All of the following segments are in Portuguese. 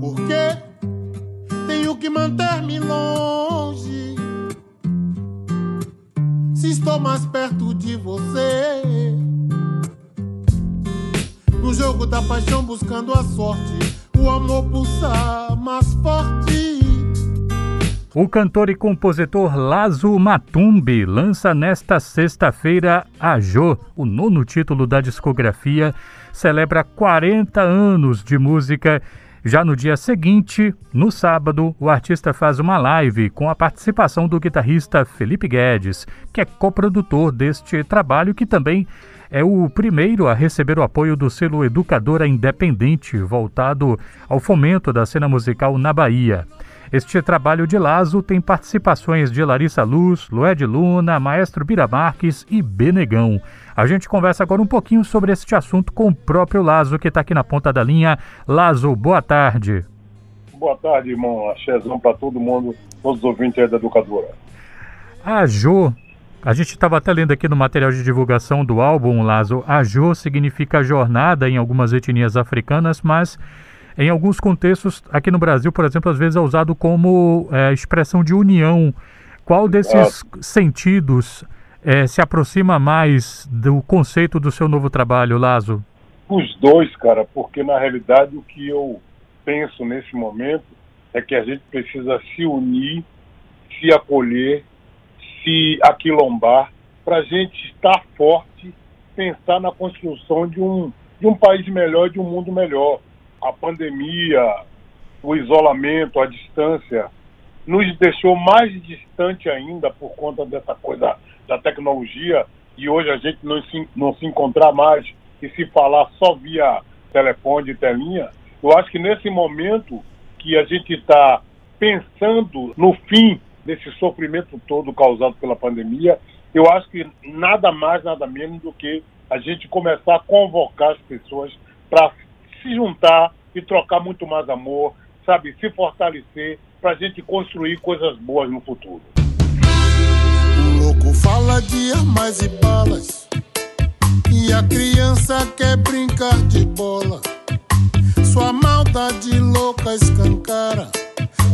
Porque tenho que manter-me longe. Se estou mais perto de você. No jogo da paixão buscando a sorte, o amor pulsar mais forte. O cantor e compositor Lazo Matumbi lança nesta sexta-feira a Jô, o nono título da discografia, celebra 40 anos de música. Já no dia seguinte, no sábado, o artista faz uma live com a participação do guitarrista Felipe Guedes, que é coprodutor deste trabalho, que também é o primeiro a receber o apoio do selo Educadora Independente, voltado ao fomento da cena musical na Bahia. Este trabalho de Lazo tem participações de Larissa Luz, Lué de Luna, Maestro Bira Marques e Benegão. A gente conversa agora um pouquinho sobre este assunto com o próprio Lazo, que está aqui na ponta da linha. Lazo, boa tarde. Boa tarde, irmão. Axézão para todo mundo, todos os ouvintes da Educadora. A Jo, a gente estava até lendo aqui no material de divulgação do álbum, Lazo. A Jo significa jornada em algumas etnias africanas, mas em alguns contextos, aqui no Brasil, por exemplo, às vezes é usado como é, expressão de união. Qual desses sentidos é, se aproxima mais do conceito do seu novo trabalho, Lazo? Os dois, cara, porque na realidade o que eu penso nesse momento é que a gente precisa se unir, se acolher, se aquilombar, para a gente estar forte, pensar na construção de um, de um país melhor, de um mundo melhor a pandemia, o isolamento, a distância, nos deixou mais distante ainda por conta dessa coisa da tecnologia e hoje a gente não se, não se encontrar mais e se falar só via telefone e telinha. Eu acho que nesse momento que a gente está pensando no fim desse sofrimento todo causado pela pandemia, eu acho que nada mais, nada menos do que a gente começar a convocar as pessoas para se juntar e trocar muito mais amor, sabe? Se fortalecer para a gente construir coisas boas no futuro. O louco fala de armas e balas, e a criança quer brincar de bola. Sua maldade louca escancara,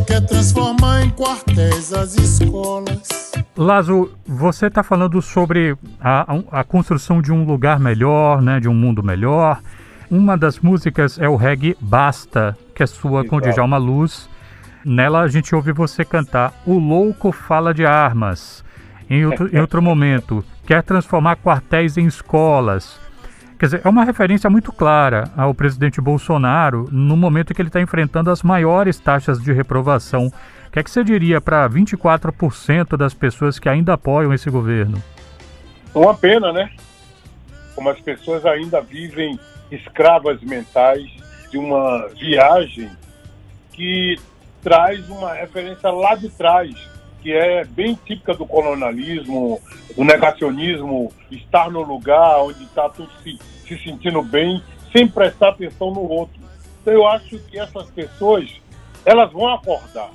quer transformar em quartéis as escolas. Lazo, você está falando sobre a, a, construção de um lugar melhor, né, de um mundo melhor. Uma das músicas é o reggae Basta, que é sua com Djalma Luz. Nela a gente ouve você cantar O Louco Fala de Armas. Em outro, em outro momento, quer transformar quartéis em escolas. Quer dizer, é uma referência muito clara ao presidente Bolsonaro no momento em que ele está enfrentando as maiores taxas de reprovação. O que é que você diria para 24% das pessoas que ainda apoiam esse governo? Uma pena, né? Como as pessoas ainda vivem escravas mentais de uma viagem que traz uma referência lá de trás, que é bem típica do colonialismo, do negacionismo, estar no lugar onde está tudo se, se sentindo bem, sem prestar atenção no outro. Então eu acho que essas pessoas, elas vão acordar,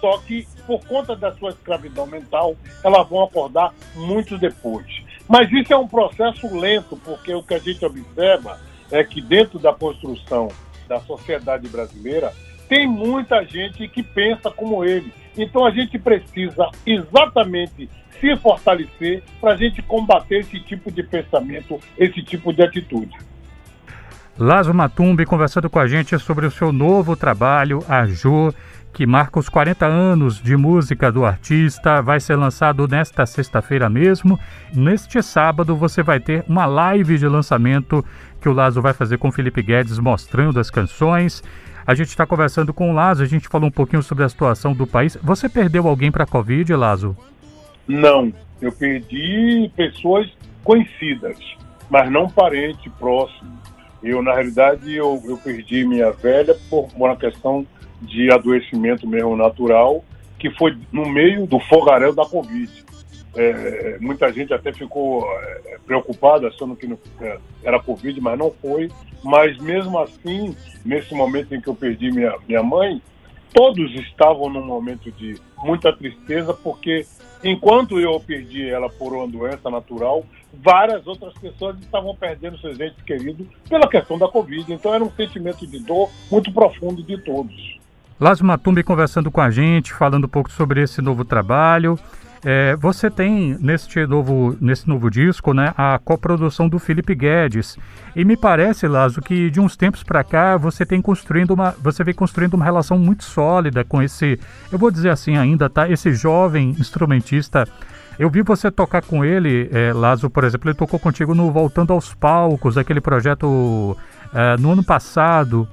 só que por conta da sua escravidão mental, elas vão acordar muito depois. Mas isso é um processo lento, porque o que a gente observa é que dentro da construção da sociedade brasileira tem muita gente que pensa como ele. Então a gente precisa exatamente se fortalecer para a gente combater esse tipo de pensamento, esse tipo de atitude. Lázaro Matumbi conversando com a gente sobre o seu novo trabalho, a Jô, que marca os 40 anos de música do artista. Vai ser lançado nesta sexta-feira mesmo. Neste sábado você vai ter uma live de lançamento que o Lazo vai fazer com o Felipe Guedes mostrando as canções. A gente está conversando com o Lazo, a gente falou um pouquinho sobre a situação do país. Você perdeu alguém para a Covid, Lazo? Não, eu perdi pessoas conhecidas, mas não parente próximo. Eu, na realidade, eu, eu perdi minha velha por uma questão de adoecimento mesmo natural, que foi no meio do fogaréu da Covid. É, muita gente até ficou é, preocupada, achando que não, é, era Covid, mas não foi. Mas mesmo assim, nesse momento em que eu perdi minha, minha mãe, todos estavam num momento de muita tristeza, porque enquanto eu perdi ela por uma doença natural, várias outras pessoas estavam perdendo seus entes queridos pela questão da Covid. Então era um sentimento de dor muito profundo de todos. Lázaro Matumbi conversando com a gente, falando um pouco sobre esse novo trabalho. É, você tem neste novo, nesse novo disco né, a coprodução do Felipe Guedes. E me parece, Lázaro, que de uns tempos para cá você tem construindo uma, você vem construindo uma relação muito sólida com esse, eu vou dizer assim ainda, tá? Esse jovem instrumentista. Eu vi você tocar com ele, é, Lázaro, por exemplo, ele tocou contigo no Voltando aos Palcos, aquele projeto é, no ano passado.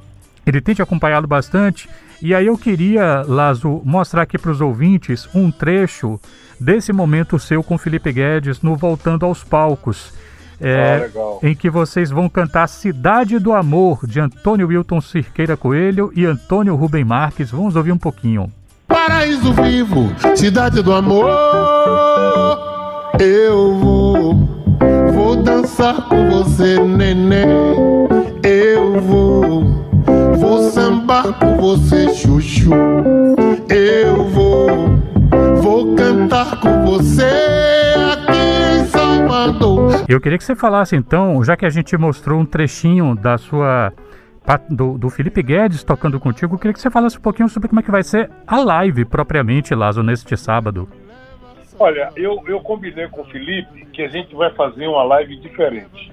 Ele tem te acompanhado bastante. E aí eu queria, Lazo, mostrar aqui para os ouvintes um trecho desse momento seu com Felipe Guedes no Voltando aos Palcos. É, ah, em que vocês vão cantar Cidade do Amor, de Antônio Wilton Cirqueira Coelho e Antônio Rubem Marques. Vamos ouvir um pouquinho. Paraíso vivo, cidade do amor, eu vou, vou dançar com você, neném, eu vou Vou sambar com você, chuchu. Eu vou, vou cantar com você aqui em Salvador. Eu queria que você falasse então, já que a gente mostrou um trechinho da sua do, do, Felipe Guedes tocando contigo, eu queria que você falasse um pouquinho sobre como é que vai ser a live propriamente, Lazo, neste sábado. Olha, eu, eu combinei com o Felipe que a gente vai fazer uma live diferente.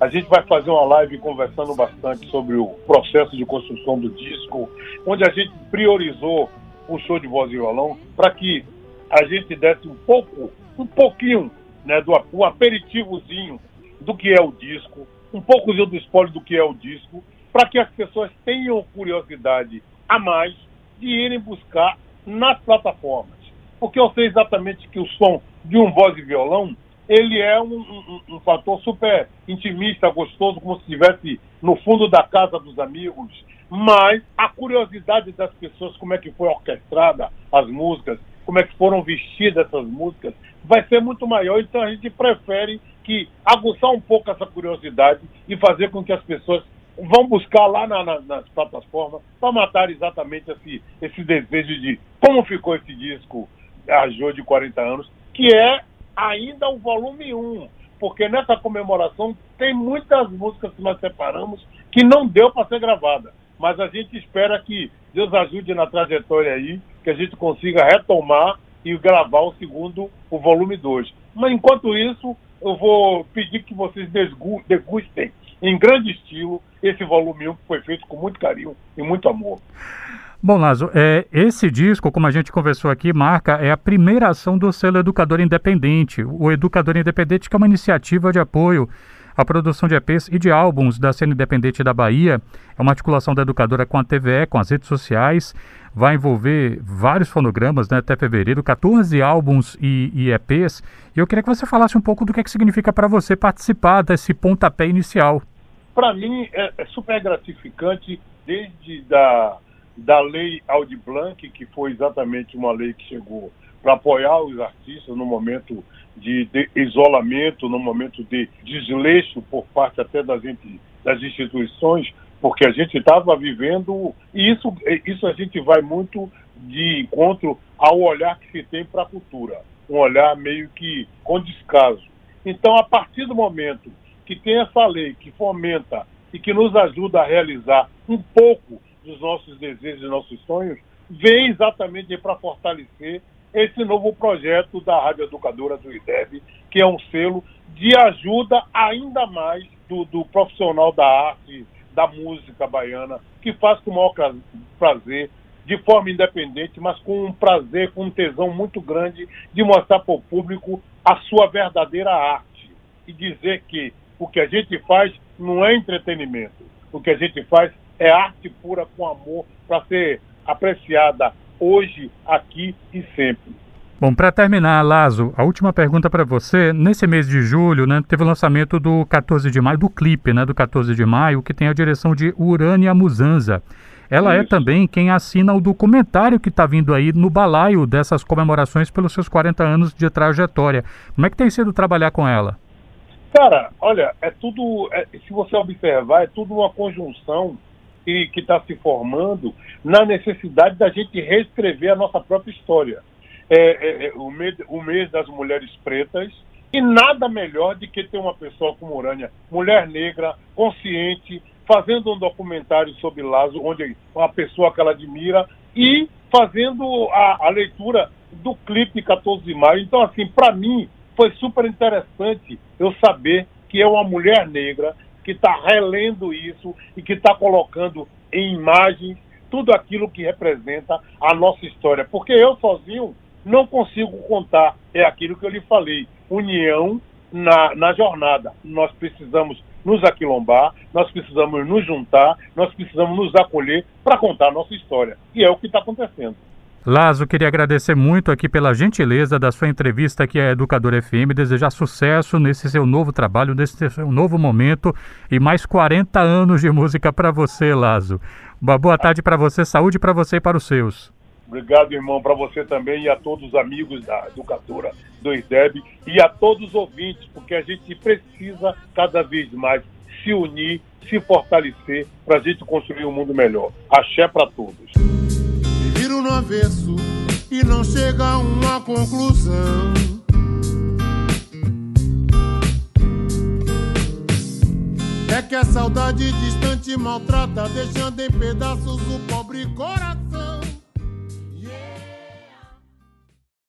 A gente vai fazer uma live conversando bastante sobre o processo de construção do disco, onde a gente priorizou o show de voz e violão para que a gente desse um pouco, um pouquinho, né, do um aperitivozinho do que é o disco, um poucozinho do spoiler do que é o disco, para que as pessoas tenham curiosidade a mais de irem buscar nas plataformas. Porque eu sei exatamente que o som de um voz e violão ele é um, um, um, fator super intimista, gostoso, como se estivesse no fundo da casa dos amigos. Mas a curiosidade das pessoas, como é que foi orquestrada as músicas, como é que foram vestidas essas músicas, vai ser muito maior. Então a gente prefere que aguçar um pouco essa curiosidade e fazer com que as pessoas vão buscar lá na, na, nas plataformas para matar exatamente esse, esse desejo de como ficou esse disco a Jô de 40 anos, que é ainda o volume 1, porque nessa comemoração tem muitas músicas que nós separamos que não deu para ser gravada. Mas a gente espera que Deus ajude na trajetória aí, que a gente consiga retomar e gravar o segundo, o volume 2. Mas enquanto isso, eu vou pedir que vocês degustem em grande estilo esse volume 1 que foi feito com muito carinho e muito amor. Bom, Lazo, é, esse disco, como a gente conversou aqui, marca é a primeira ação do selo Educador Independente. O Educador Independente que é uma iniciativa de apoio à produção de EPs e de álbuns da cena independente da Bahia. É uma articulação da educadora com a TVE, com as redes sociais. Vai envolver vários fonogramas né, até fevereiro, 14 álbuns e, e EPs. E eu queria que você falasse um pouco do que, é que significa para você participar desse pontapé inicial. Para mim é, é super gratificante desde da da lei Audi Blanc, que foi exatamente uma lei que chegou para apoiar os artistas no momento de, de, isolamento, no momento de desleixo por parte até das, das instituições, porque a gente estava vivendo, e isso, isso a gente vai muito de encontro ao olhar que se tem para a cultura, um olhar meio que com descaso. Então, a partir do momento que tem essa lei que fomenta e que nos ajuda a realizar um pouco dos nossos desejos e nossos sonhos, vem exatamente para fortalecer esse novo projeto da Rádio Educadora do IDEB, que é um selo de ajuda ainda mais do, do profissional da arte, da música baiana, que faz com o maior prazer, de forma independente, mas com um prazer, com um tesão muito grande de mostrar para o público a sua verdadeira arte. E dizer que o que a gente faz não é entretenimento, o que a gente faz é arte pura com amor para ser apreciada hoje, aqui e sempre. Bom, para terminar, Lazo, a última pergunta para você. Nesse mês de julho, né, teve o lançamento do 14 de maio, do clipe, né, do 14 de maio, que tem a direção de Urânia Musanza. Ela é Isso. é também quem assina o documentário que está vindo aí no balaio dessas comemorações pelos seus 40 anos de trajetória. Como é que tem sido trabalhar com ela? Cara, olha, é tudo, é, se você observar, é tudo uma conjunção que está se formando na necessidade da gente reescrever a nossa própria história. É, é, é, o, mês, o mês das mulheres pretas, e nada melhor do que ter uma pessoa como Urânia, mulher negra, consciente, fazendo um documentário sobre Lazo, onde uma pessoa que ela admira, e fazendo a, a leitura do clipe 14 de maio. Então, assim, para mim, foi super interessante eu saber que é uma mulher negra que está relendo isso e que está colocando em imagens tudo aquilo que representa a nossa história. Porque eu sozinho não consigo contar, é aquilo que eu lhe falei, união na, na jornada. Nós precisamos nos aquilombar, nós precisamos nos juntar, nós precisamos nos acolher para contar a nossa história. E é o que está acontecendo. Lazo, queria agradecer muito aqui pela gentileza da sua entrevista aqui à Educador FM, desejar sucesso nesse seu novo trabalho, nesse seu novo momento e mais 40 anos de música para você, Lazo. Uma boa tarde para você, saúde para você e para os seus. Obrigado, irmão, para você também e a todos os amigos da Educadora do IDEB e a todos os ouvintes, porque a gente precisa cada vez mais se unir, se fortalecer para a gente construir um mundo melhor. Axé para todos. No avesso e não chega a uma conclusão. É que a saudade distante maltrata, deixando em pedaços o pó